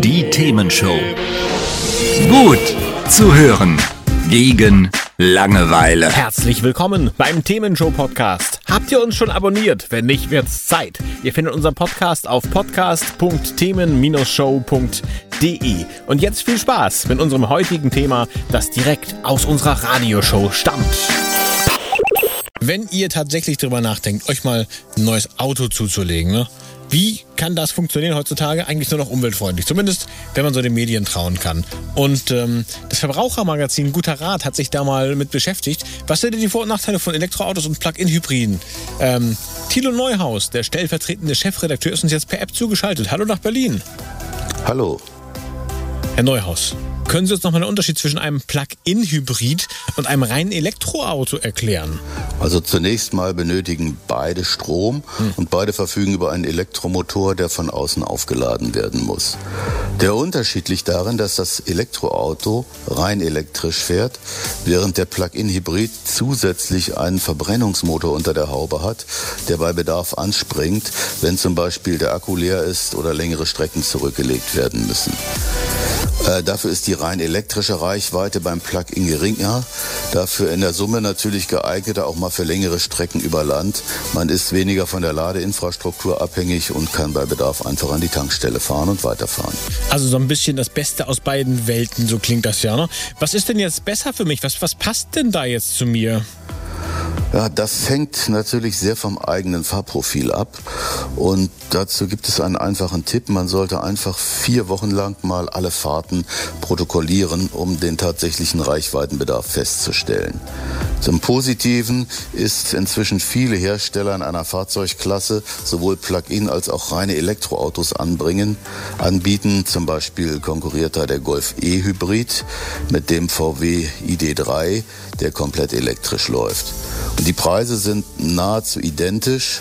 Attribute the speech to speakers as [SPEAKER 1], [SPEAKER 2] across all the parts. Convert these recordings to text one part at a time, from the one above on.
[SPEAKER 1] Die Themenshow. Gut zu hören. Gegen Langeweile.
[SPEAKER 2] Herzlich willkommen beim Themenshow Podcast. Habt ihr uns schon abonniert? Wenn nicht, wird's Zeit. Ihr findet unseren Podcast auf podcast.themen-show.de. Und jetzt viel Spaß mit unserem heutigen Thema, das direkt aus unserer Radioshow stammt. Wenn ihr tatsächlich drüber nachdenkt, euch mal ein neues Auto zuzulegen, ne? Wie kann das funktionieren heutzutage? Eigentlich nur noch umweltfreundlich. Zumindest, wenn man so den Medien trauen kann. Und ähm, das Verbrauchermagazin Guter Rat hat sich da mal mit beschäftigt. Was sind denn die Vor- und Nachteile von Elektroautos und Plug-in-Hybriden? Ähm, Thilo Neuhaus, der stellvertretende Chefredakteur, ist uns jetzt per App zugeschaltet. Hallo nach Berlin.
[SPEAKER 3] Hallo.
[SPEAKER 2] Herr Neuhaus, können Sie uns nochmal den Unterschied zwischen einem Plug-in-Hybrid und einem reinen Elektroauto erklären?
[SPEAKER 3] Also zunächst mal benötigen beide Strom
[SPEAKER 2] Hm.
[SPEAKER 3] und beide verfügen über einen Elektromotor, der von außen aufgeladen werden muss. Der Unterschied liegt darin, dass das Elektroauto rein elektrisch fährt, während der Plug-in-Hybrid zusätzlich einen Verbrennungsmotor unter der Haube hat, der bei Bedarf anspringt, wenn zum Beispiel der Akku leer ist oder längere Strecken zurückgelegt werden müssen. Äh, dafür ist die rein elektrische Reichweite beim Plug-in geringer, dafür in der Summe natürlich geeigneter auch mal für längere Strecken über Land. Man ist weniger von der Ladeinfrastruktur abhängig und kann bei Bedarf einfach an die Tankstelle fahren und weiterfahren.
[SPEAKER 2] Also so ein bisschen das Beste aus beiden Welten, so klingt das ja. Ne? Was ist denn jetzt besser für mich? Was, was passt denn da jetzt zu mir?
[SPEAKER 3] Ja, das hängt natürlich sehr vom eigenen Fahrprofil ab. Und dazu gibt es einen einfachen Tipp. Man sollte einfach vier Wochen lang mal alle Fahrten protokollieren, um den tatsächlichen Reichweitenbedarf festzustellen. Zum Positiven ist inzwischen viele Hersteller in einer Fahrzeugklasse sowohl Plug-in als auch reine Elektroautos anbringen, anbieten. Zum Beispiel konkurriert da der Golf E Hybrid mit dem VW ID3, der komplett elektrisch läuft. Die Preise sind nahezu identisch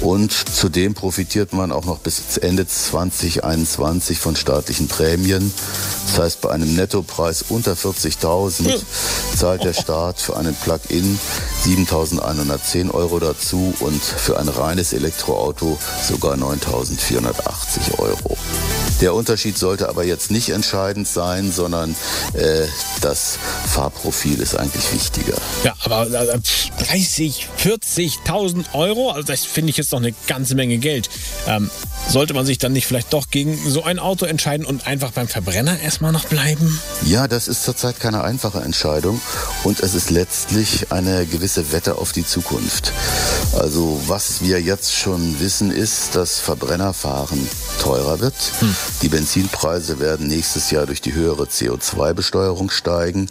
[SPEAKER 3] und zudem profitiert man auch noch bis Ende 2021 von staatlichen Prämien. Das heißt, bei einem Nettopreis unter 40.000 zahlt der Staat für einen Plug-in 7.110 Euro dazu und für ein reines Elektroauto sogar 9.480 Euro. Der Unterschied sollte aber jetzt nicht entscheidend sein, sondern äh, das Fahrprofil ist eigentlich wichtiger.
[SPEAKER 2] Ja, aber äh, 30, 40.000 Euro, also das finde ich jetzt noch eine ganze Menge Geld. Ähm, sollte man sich dann nicht vielleicht doch gegen so ein Auto entscheiden und einfach beim Verbrenner erstmal noch bleiben?
[SPEAKER 3] Ja, das ist zurzeit keine einfache Entscheidung und es ist letztlich eine gewisse Wette auf die Zukunft. Also was wir jetzt schon wissen ist, dass Verbrennerfahren teurer wird. Die Benzinpreise werden nächstes Jahr durch die höhere CO2-Besteuerung steigen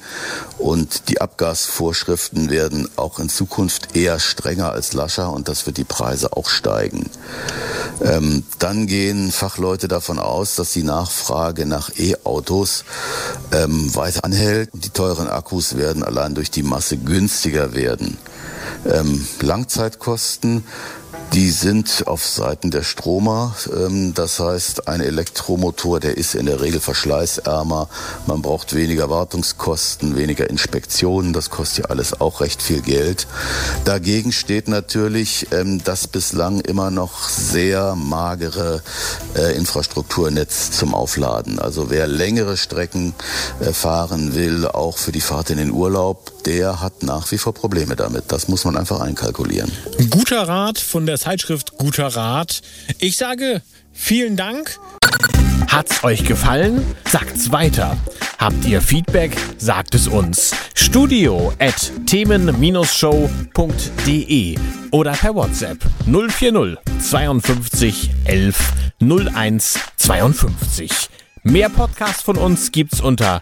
[SPEAKER 3] und die Abgasvorschriften werden auch in Zukunft eher strenger als lascher und das wird die Preise auch steigen. Ähm, dann gehen Fachleute davon aus, dass die Nachfrage nach E-Autos ähm, weiter anhält. Die teuren Akkus werden allein durch die Masse günstiger werden. Ähm, Langzeitkosten, die sind auf Seiten der Stromer. Ähm, das heißt, ein Elektromotor, der ist in der Regel verschleißärmer. Man braucht weniger Wartungskosten, weniger Inspektionen. Das kostet ja alles auch recht viel Geld. Dagegen steht natürlich ähm, das bislang immer noch sehr magere äh, Infrastrukturnetz zum Aufladen. Also wer längere Strecken äh, fahren will, auch für die Fahrt in den Urlaub, der hat nach wie vor Probleme damit. Das muss man einfach einkalkulieren.
[SPEAKER 2] Guter Rat von der Zeitschrift Guter Rat. Ich sage vielen Dank. Hat's euch gefallen? Sagt's weiter. Habt ihr Feedback? Sagt es uns. Studio at themen-show.de oder per WhatsApp 040 52 11 01 52. Mehr Podcasts von uns gibt's unter